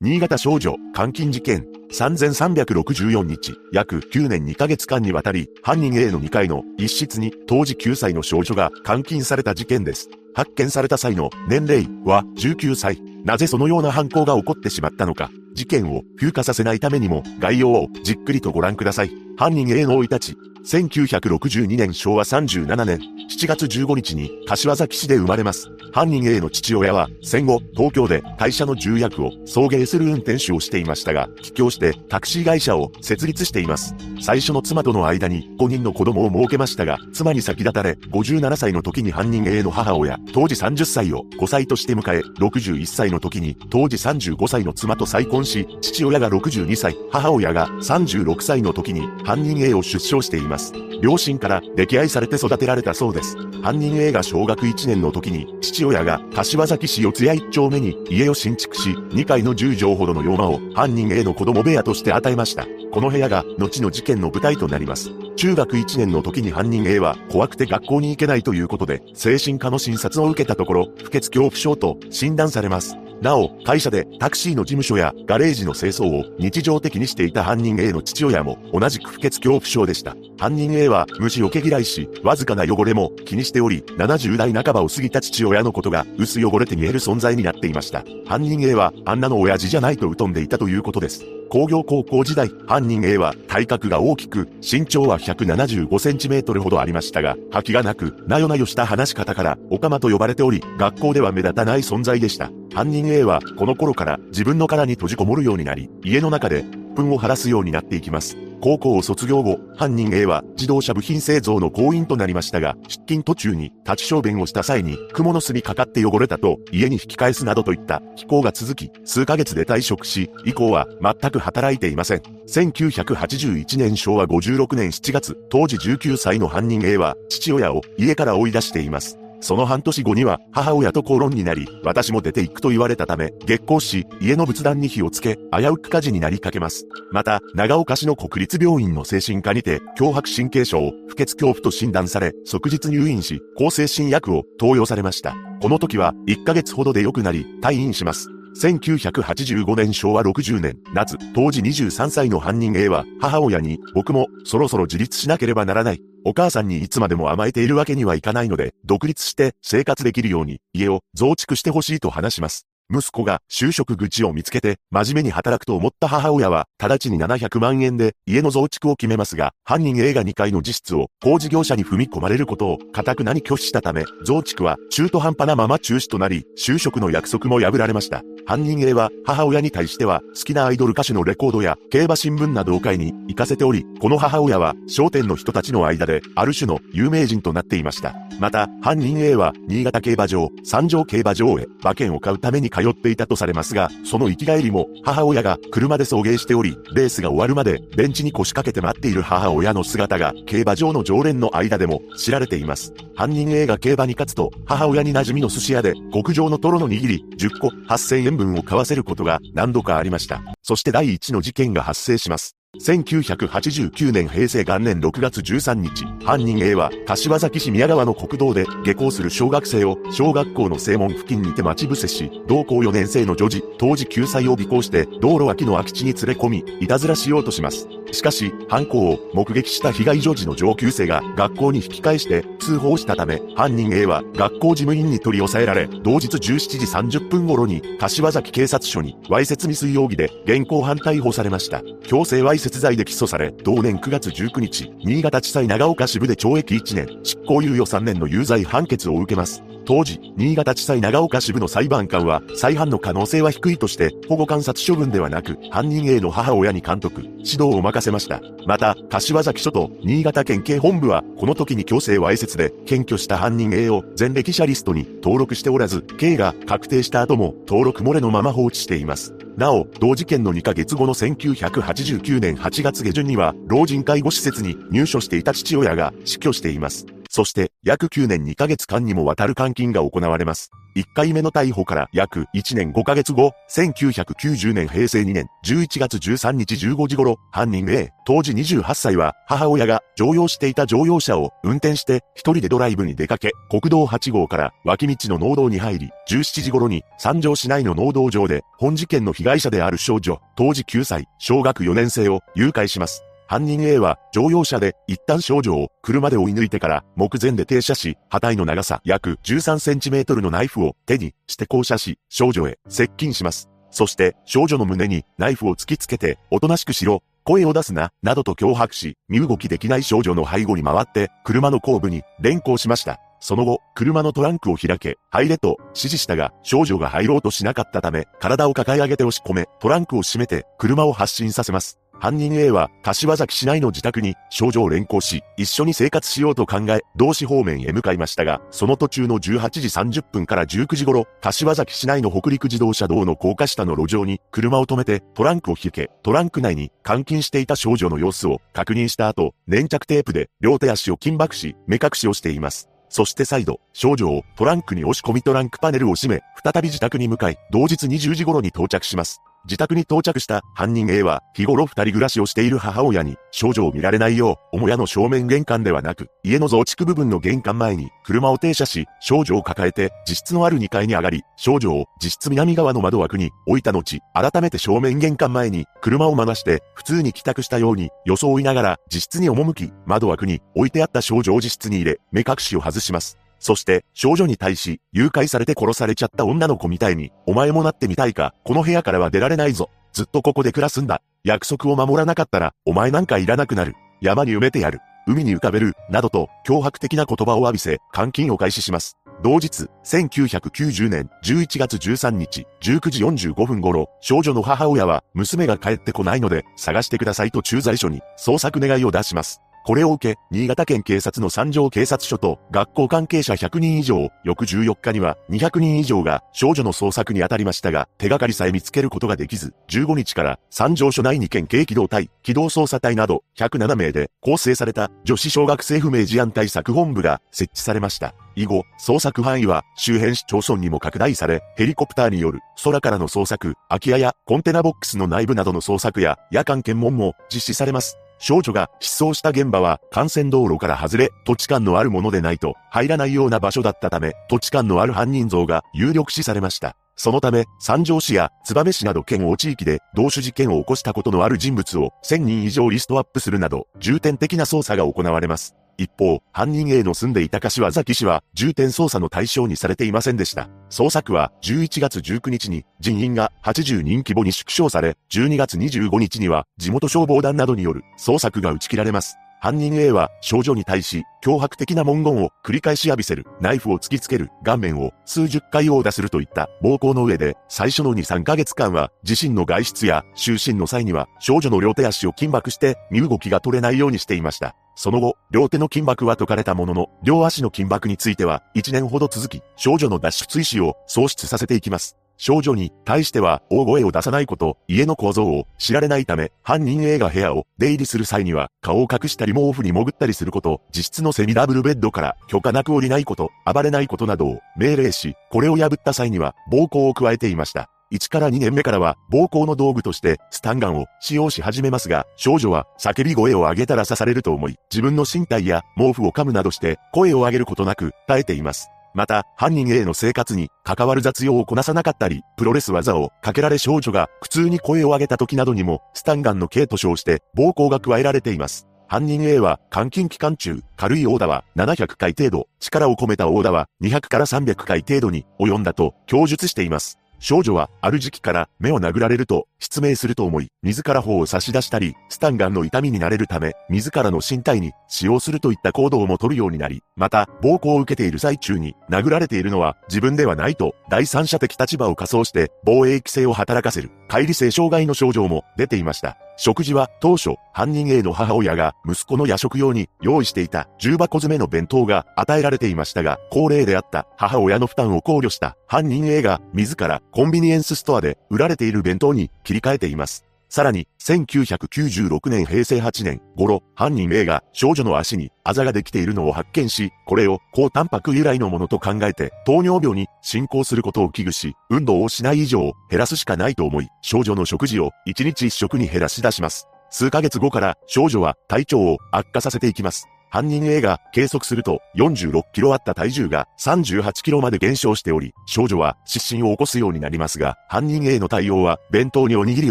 新潟少女監禁事件3364日、約9年2ヶ月間にわたり、犯人 A の2階の一室に当時9歳の少女が監禁された事件です。発見された際の年齢は19歳。なぜそのような犯行が起こってしまったのか。事件を風化させないためにも概要をじっくりとご覧ください。犯人 A の生い立ち。1962年昭和37年7月15日に柏崎市で生まれます。犯人 A の父親は戦後東京で会社の重役を送迎する運転手をしていましたが、帰郷してタクシー会社を設立しています。最初の妻との間に5人の子供を設けましたが、妻に先立たれ57歳の時に犯人 A の母親、当時30歳を5歳として迎え、61歳の時に当時35歳の妻と再婚し、父親が62歳、母親が36歳の時に犯人 A を出生しています。両親から溺愛されて育てられたそうです。犯人 A が小学1年の時に、父親が柏崎市四谷1丁目に家を新築し、2階の10畳ほどの洋間を犯人 A の子供部屋として与えました。この部屋が後の事件の舞台となります。中学1年の時に犯人 A は怖くて学校に行けないということで、精神科の診察を受けたところ、不潔恐怖症と診断されます。なお、会社でタクシーの事務所やガレージの清掃を日常的にしていた犯人 A の父親も同じく不潔恐怖症でした。犯人 A は虫を毛嫌いし、わずかな汚れも気にしており、70代半ばを過ぎた父親のことが薄汚れて見える存在になっていました。犯人 A はあんなの親父じゃないと疎んでいたということです。工業高校時代、犯人 A は体格が大きく、身長は175センチメートルほどありましたが、覇気がなく、なよなよした話し方から、オカマと呼ばれており、学校では目立たない存在でした。犯人 A は、この頃から自分の殻に閉じこもるようになり、家の中で、憤を晴らすようになっていきます。高校を卒業後、犯人 A は自動車部品製造の工員となりましたが、出勤途中に立ち小便をした際に、雲の巣にかかって汚れたと家に引き返すなどといった非行が続き、数ヶ月で退職し、以降は全く働いていません。1981年昭和56年7月、当時19歳の犯人 A は父親を家から追い出しています。その半年後には母親と口論になり、私も出て行くと言われたため、激光し、家の仏壇に火をつけ、危うく火事になりかけます。また、長岡市の国立病院の精神科にて、脅迫神経症、不潔恐怖と診断され、即日入院し、抗精神薬を投与されました。この時は、1ヶ月ほどで良くなり、退院します。1985年昭和60年夏、当時23歳の犯人 A は母親に僕もそろそろ自立しなければならない。お母さんにいつまでも甘えているわけにはいかないので、独立して生活できるように家を増築してほしいと話します。息子が就職口を見つけて真面目に働くと思った母親は直ちに700万円で家の増築を決めますが、犯人 A が2階の自室を工事業者に踏み込まれることを固くなに拒否したため、増築は中途半端なまま中止となり、就職の約束も破られました。犯人 A は母親に対しては好きなアイドル歌手のレコードや競馬新聞などを買いに行かせており、この母親は商店の人たちの間である種の有名人となっていました。また、犯人 A は新潟競馬場、三条競馬場へ馬券を買うために通っていたとされますが、その生き返りも母親が車で送迎しており、レースが終わるまでベンチに腰掛けて待っている母親の姿が競馬場の常連の間でも知られています。犯人 A が競馬に勝つと、母親に馴染みの寿司屋で極上のトロの握り10個8000円分を買わせることが何度かありました。そして第1の事件が発生します。1989年平成元年6月13日、犯人 A は柏崎市宮川の国道で下校する小学生を小学校の正門付近にて待ち伏せし、同校4年生の女児、当時9歳を尾行して道路脇の空き地に連れ込み、いたずらしようとします。しかし、犯行を目撃した被害女児の上級生が学校に引き返して通報したため、犯人 A は学校事務員に取り押さえられ、同日17時30分頃に柏崎警察署にわいせつ未遂容疑で現行犯逮捕されました。強制わいせつ罪で起訴され、同年9月19日、新潟地裁長岡支部で懲役1年、執行猶予3年の有罪判決を受けます。当時、新潟地裁長岡支部の裁判官は、再犯の可能性は低いとして、保護観察処分ではなく、犯人 A の母親に監督、指導を任せました。また、柏崎署と新潟県警本部は、この時に強制わいせつで、検挙した犯人 A を前歴者リストに登録しておらず、刑が確定した後も登録漏れのまま放置しています。なお、同事件の2ヶ月後の1989年8月下旬には、老人介護施設に入所していた父親が死去しています。そして、約9年2ヶ月間にもわたる監禁が行われます。1回目の逮捕から約1年5ヶ月後、1990年平成2年11月13日15時頃、犯人 A、当時28歳は母親が乗用していた乗用車を運転して一人でドライブに出かけ、国道8号から脇道の農道に入り、17時頃に三条市内の農道上で本事件の被害者である少女、当時9歳、小学4年生を誘拐します。犯人 A は乗用車で一旦少女を車で追い抜いてから目前で停車し、刃体の長さ約13センチメートルのナイフを手にして降車し、少女へ接近します。そして少女の胸にナイフを突きつけて、おとなしくしろ、声を出すな、などと脅迫し、身動きできない少女の背後に回って車の後部に連行しました。その後、車のトランクを開け、入れと指示したが、少女が入ろうとしなかったため、体を抱え上げて押し込め、トランクを閉めて、車を発進させます。犯人 A は、柏崎市内の自宅に少女を連行し、一緒に生活しようと考え、同市方面へ向かいましたが、その途中の18時30分から19時頃、柏崎市内の北陸自動車道の高架下の路上に車を止めてトランクを引け、トランク内に監禁していた少女の様子を確認した後、粘着テープで両手足を緊縛し、目隠しをしています。そして再度、少女をトランクに押し込みトランクパネルを閉め、再び自宅に向かい、同日20時頃に到着します。自宅に到着した犯人 A は日頃二人暮らしをしている母親に少女を見られないよう、母屋の正面玄関ではなく、家の増築部分の玄関前に車を停車し、少女を抱えて自室のある2階に上がり、少女を自室南側の窓枠に置いた後、改めて正面玄関前に車を回して普通に帰宅したように装いながら自室に赴き、窓枠に置いてあった少女を自室に入れ、目隠しを外します。そして少女に対し、誘拐されて殺されちゃった女の子みたいに、お前もなってみたいか、この部屋からは出られないぞ。ずっとここで暮らすんだ。約束を守らなかったら、お前なんかいらなくなる。山に埋めてやる。海に浮かべる、などと、脅迫的な言葉を浴びせ、監禁を開始します。同日、1990年11月13日、19時45分頃、少女の母親は、娘が帰ってこないので、探してくださいと駐在所に、捜索願いを出します。これを受け、新潟県警察の三条警察署と学校関係者100人以上、翌14日には200人以上が少女の捜索に当たりましたが、手がかりさえ見つけることができず、15日から三条署内に県警機動隊、機動捜査隊など107名で構成された女子小学生不明事案対策本部が設置されました。以後、捜索範囲は周辺市町村にも拡大され、ヘリコプターによる空からの捜索、空き家やコンテナボックスの内部などの捜索や夜間検問も実施されます。少女が失踪した現場は幹線道路から外れ、土地勘のあるものでないと入らないような場所だったため、土地勘のある犯人像が有力視されました。そのため、三条市や燕市など県を地域で同種事件を起こしたことのある人物を1000人以上リストアップするなど、重点的な捜査が行われます。一方、犯人 A の住んでいた柏崎市は重点捜査の対象にされていませんでした。捜索は11月19日に人員が80人規模に縮小され、12月25日には地元消防団などによる捜索が打ち切られます。犯人 A は少女に対し脅迫的な文言を繰り返し浴びせる、ナイフを突きつける、顔面を数十回殴打するといった暴行の上で最初の2、3ヶ月間は自身の外出や就寝の際には少女の両手足を緊縛して身動きが取れないようにしていました。その後、両手の金箔は解かれたものの、両足の金箔については、1年ほど続き、少女の脱出意思を喪失させていきます。少女に対しては大声を出さないこと、家の構造を知られないため、犯人 A が部屋を出入りする際には、顔を隠したり毛布に潜ったりすること、自室のセミダブルベッドから許可なく降りないこと、暴れないことなどを命令し、これを破った際には暴行を加えていました。1から2年目からは暴行の道具としてスタンガンを使用し始めますが、少女は叫び声を上げたら刺されると思い、自分の身体や毛布を噛むなどして声を上げることなく耐えています。また、犯人 A の生活に関わる雑用をこなさなかったり、プロレス技をかけられ少女が苦痛に声を上げた時などにも、スタンガンの刑と称して暴行が加えられています。犯人 A は監禁期間中、軽い殴打は700回程度、力を込めた殴打は200から300回程度に及んだと供述しています。少女はある時期から目を殴られると失明すると思い、自ら方を差し出したり、スタンガンの痛みになれるため、自らの身体に使用するといった行動も取るようになり、また、暴行を受けている最中に殴られているのは自分ではないと、第三者的立場を仮想して防衛規制を働かせる、乖離性障害の症状も出ていました。食事は当初、犯人 A の母親が息子の夜食用に用意していた重箱詰めの弁当が与えられていましたが、高齢であった母親の負担を考慮した犯人 A が自らコンビニエンスストアで売られている弁当に切り替えています。さらに、1996年平成8年頃、犯人 A が少女の足にあざができているのを発見し、これを高タンパク由来のものと考えて、糖尿病に進行することを危惧し、運動をしない以上減らすしかないと思い、少女の食事を1日1食に減らし出します。数ヶ月後から少女は体調を悪化させていきます。犯人 A が計測すると46キロあった体重が38キロまで減少しており、少女は失神を起こすようになりますが、犯人 A の対応は弁当におにぎり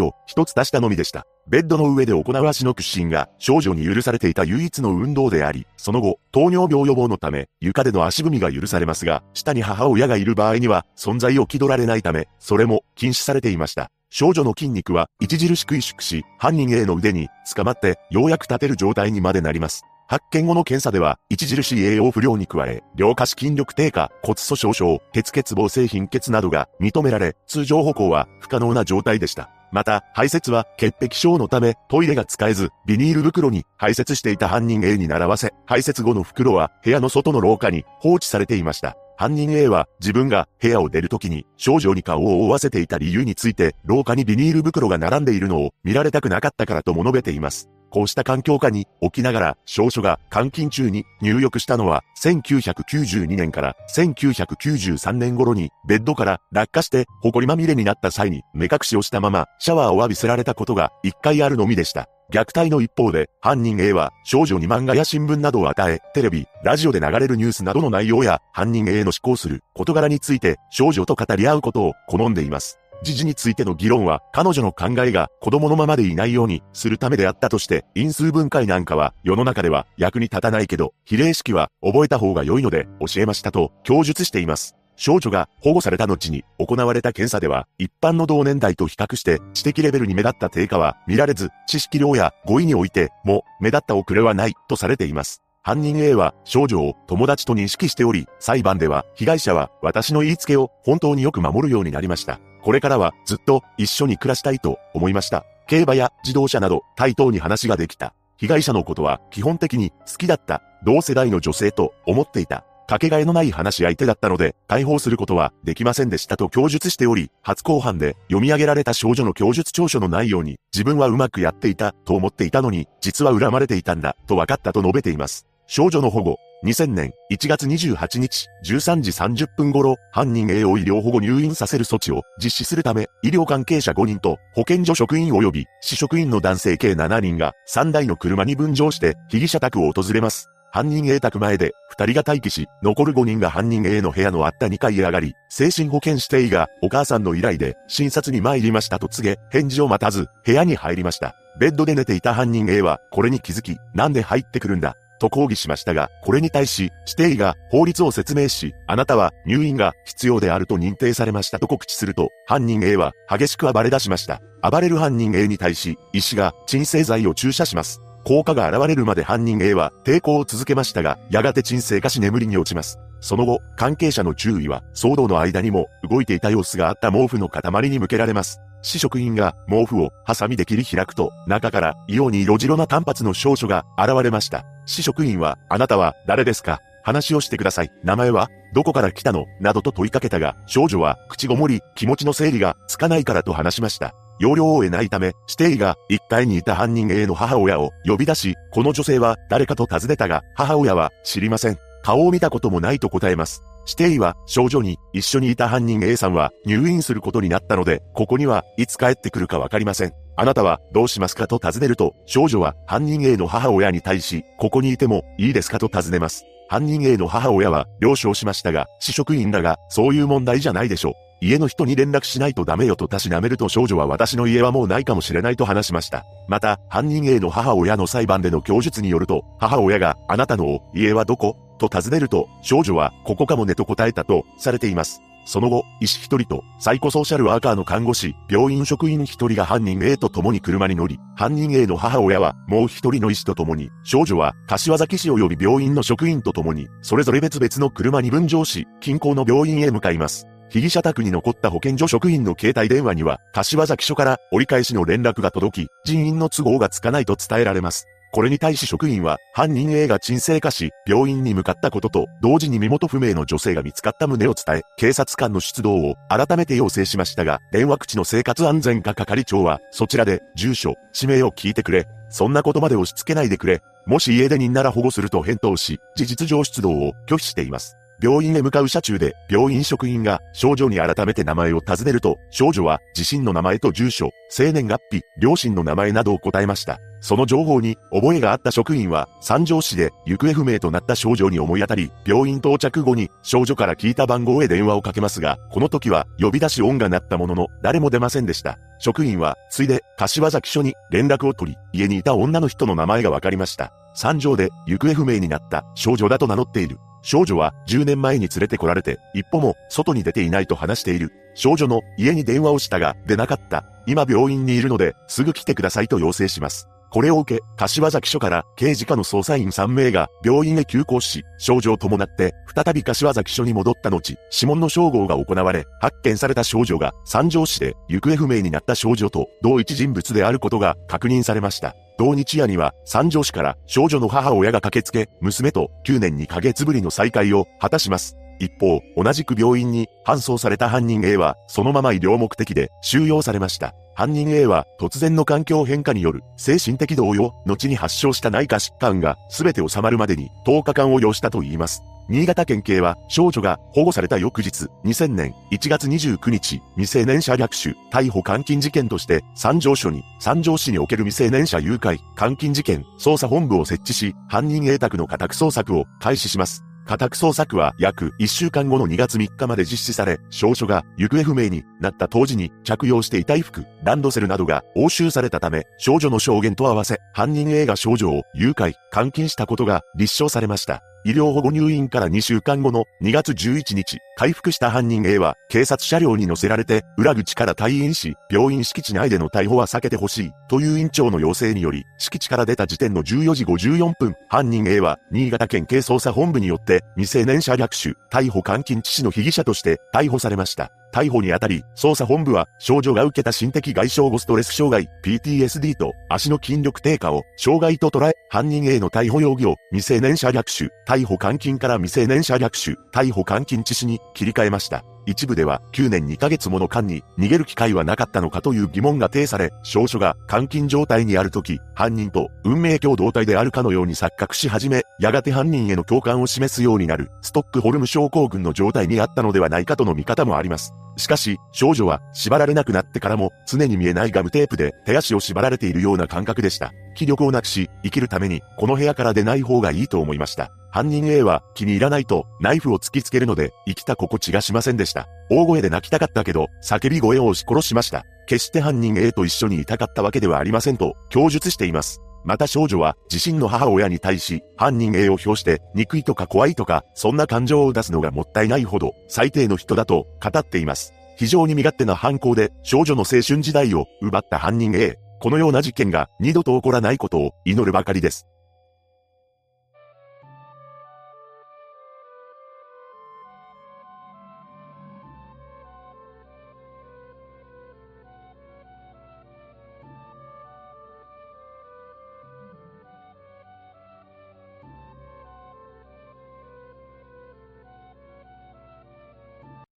を一つ出したのみでした。ベッドの上で行う足の屈伸が少女に許されていた唯一の運動であり、その後、糖尿病予防のため床での足踏みが許されますが、下に母親がいる場合には存在を気取られないため、それも禁止されていました。少女の筋肉は著しく萎縮し、犯人 A の腕に捕まってようやく立てる状態にまでなります。発見後の検査では、著しい栄養不良に加え、両下肢筋力低下、骨粗鬆症、鉄欠乏性貧血などが認められ、通常歩行は不可能な状態でした。また、排泄は潔癖症のため、トイレが使えず、ビニール袋に排泄していた犯人 A に習わせ、排泄後の袋は部屋の外の廊下に放置されていました。犯人 A は自分が部屋を出るときに少女に顔を覆わせていた理由について廊下にビニール袋が並んでいるのを見られたくなかったからとも述べています。こうした環境下に起きながら少女が監禁中に入浴したのは1992年から1993年頃にベッドから落下して埃まみれになった際に目隠しをしたままシャワーを浴びせられたことが一回あるのみでした。虐待の一方で、犯人 A は少女に漫画や新聞などを与え、テレビ、ラジオで流れるニュースなどの内容や犯人 A の思考する事柄について少女と語り合うことを好んでいます。時事についての議論は彼女の考えが子供のままでいないようにするためであったとして因数分解なんかは世の中では役に立たないけど比例式は覚えた方が良いので教えましたと供述しています。少女が保護された後に行われた検査では一般の同年代と比較して知的レベルに目立った低下は見られず知識量や語彙においても目立った遅れはないとされています。犯人 A は少女を友達と認識しており、裁判では被害者は私の言いつけを本当によく守るようになりました。これからはずっと一緒に暮らしたいと思いました。競馬や自動車など対等に話ができた。被害者のことは基本的に好きだった。同世代の女性と思っていた。かけがえのない話し相手だったので、逮捕することはできませんでしたと供述しており、初公判で読み上げられた少女の供述調書の内容に、自分はうまくやっていたと思っていたのに、実は恨まれていたんだと分かったと述べています。少女の保護、2000年1月28日13時30分頃、犯人 A を医療保護入院させる措置を実施するため、医療関係者5人と保健所職員及び市職員の男性計7人が3台の車に分乗して被疑者宅を訪れます。犯人 A 宅前で2人が待機し、残る5人が犯人 A の部屋のあった2階へ上がり、精神保健指定医がお母さんの依頼で診察に参りましたと告げ、返事を待たず部屋に入りました。ベッドで寝ていた犯人 A はこれに気づき、なんで入ってくるんだと抗議しましたが、これに対し、指定医が法律を説明し、あなたは入院が必要であると認定されましたと告知すると、犯人 A は激しく暴れ出しました。暴れる犯人 A に対し、医師が鎮静剤を注射します。効果が現れるまで犯人 A は抵抗を続けましたが、やがて鎮静化し眠りに落ちます。その後、関係者の注意は、騒動の間にも動いていた様子があった毛布の塊に向けられます。市職員が毛布をハサミで切り開くと、中から異様に色白な単発の少女が現れました。市職員は、あなたは誰ですか？話をしてください。名前はどこから来たの？などと問いかけたが、少女は口ごもり、気持ちの整理がつかないからと話しました。要領を得ないため、指定医が一階にいた犯人 A の母親を呼び出し、この女性は誰かと尋ねたが、母親は知りません。顔を見たこともないと答えます。指定は少女に一緒にいた犯人 A さんは入院することになったので、ここにはいつ帰ってくるかわかりません。あなたはどうしますかと尋ねると、少女は犯人 A の母親に対し、ここにいてもいいですかと尋ねます。犯人 A の母親は了承しましたが、市職員らがそういう問題じゃないでしょう。家の人に連絡しないとダメよとたしなめると少女は私の家はもうないかもしれないと話しました。また、犯人 A の母親の裁判での供述によると、母親があなたの家はどこ？と尋ねると、少女はここかもねと答えたとされています。その後、医師一人とサイコソーシャルワーカーの看護師、病院職員一人が犯人 A と共に車に乗り、犯人 A の母親はもう一人の医師と共に、少女は柏崎市及び病院の職員と共に、それぞれ別々の車に分乗し、近郊の病院へ向かいます。被疑者宅に残った保健所職員の携帯電話には、柏崎署から折り返しの連絡が届き、人員の都合がつかないと伝えられます。これに対し職員は、犯人 A が沈静化し、病院に向かったことと、同時に身元不明の女性が見つかった旨を伝え、警察官の出動を改めて要請しましたが、電話口の生活安全課係長は、そちらで、住所、氏名を聞いてくれ。そんなことまで押し付けないでくれ。もし家出人なら保護すると返答し、事実上出動を拒否しています。病院へ向かう車中で、病院職員が少女に改めて名前を尋ねると、少女は自身の名前と住所、生年月日、両親の名前などを答えました。その情報に覚えがあった職員は三条市で行方不明となった少女に思い当たり、病院到着後に少女から聞いた番号へ電話をかけますが、この時は呼び出し音が鳴ったものの誰も出ませんでした。職員はついで柏崎署に連絡を取り、家にいた女の人の名前がわかりました。三条で行方不明になった少女だと名乗っている。少女は10年前に連れてこられて、一歩も外に出ていないと話している。少女の家に電話をしたが出なかった。今病院にいるので、すぐ来てくださいと要請します。これを受け、柏崎署から刑事課の捜査員3名が病院へ急行し、少女を伴って再び柏崎署に戻った後、指紋の照合が行われ、発見された少女が三条市で行方不明になった少女と同一人物であることが確認されました。同日夜には三条市から少女の母親が駆けつけ、娘と9年2ヶ月ぶりの再会を果たします。一方、同じく病院に搬送された犯人 A は、そのまま医療目的で収容されました。犯人 A は突然の環境変化による精神的動揺、後に発症した内科疾患が全て収まるまでに10日間を要したと言います。新潟県警は少女が保護された翌日、2000年1月29日、未成年者略取、逮捕監禁事件として三条署に、三条市における未成年者誘拐、監禁事件、捜査本部を設置し、犯人 A 宅の家宅捜索を開始します。家宅捜索は約1週間後の2月3日まで実施され、少女が行方不明になった当時に着用していた衣服、ランドセルなどが押収されたため、少女の証言と合わせ、犯人 A が少女を誘拐、監禁したことが立証されました。医療保護入院から2週間後の2月11日、回復した犯人 A は警察車両に乗せられて裏口から退院し、病院敷地内での逮捕は避けてほしいという院長の要請により、敷地から出た時点の14時54分、犯人 A は新潟県警捜査本部によって未成年者略取、逮捕監禁致死の被疑者として逮捕されました。逮捕にあたり、捜査本部は少女が受けた心的外傷後ストレス障害、PTSD と足の筋力低下を障害と捉え、犯人への逮捕容疑を未成年者略取、逮捕監禁から未成年者略取、逮捕監禁致死に切り替えました。一部では9年2ヶ月もの間に逃げる機会はなかったのかという疑問が呈され、少女が監禁状態にある時、犯人と運命共同体であるかのように錯覚し始め、やがて犯人への共感を示すようになる、ストックホルム症候群の状態にあったのではないかとの見方もあります。しかし、少女は縛られなくなってからも常に見えないガムテープで手足を縛られているような感覚でした。気力をなくし、生きるためにこの部屋から出ない方がいいと思いました。犯人 A は気に入らないとナイフを突きつけるので生きた心地がしませんでした。大声で泣きたかったけど叫び声を押し殺しました。決して犯人 A と一緒にいたかったわけではありませんと供述しています。また少女は自身の母親に対し犯人 A を表して憎いとか怖いとかそんな感情を出すのがもったいないほど最低の人だと語っています。非常に身勝手な犯行で少女の青春時代を奪った犯人 A。このような事件が二度と起こらないことを祈るばかりです。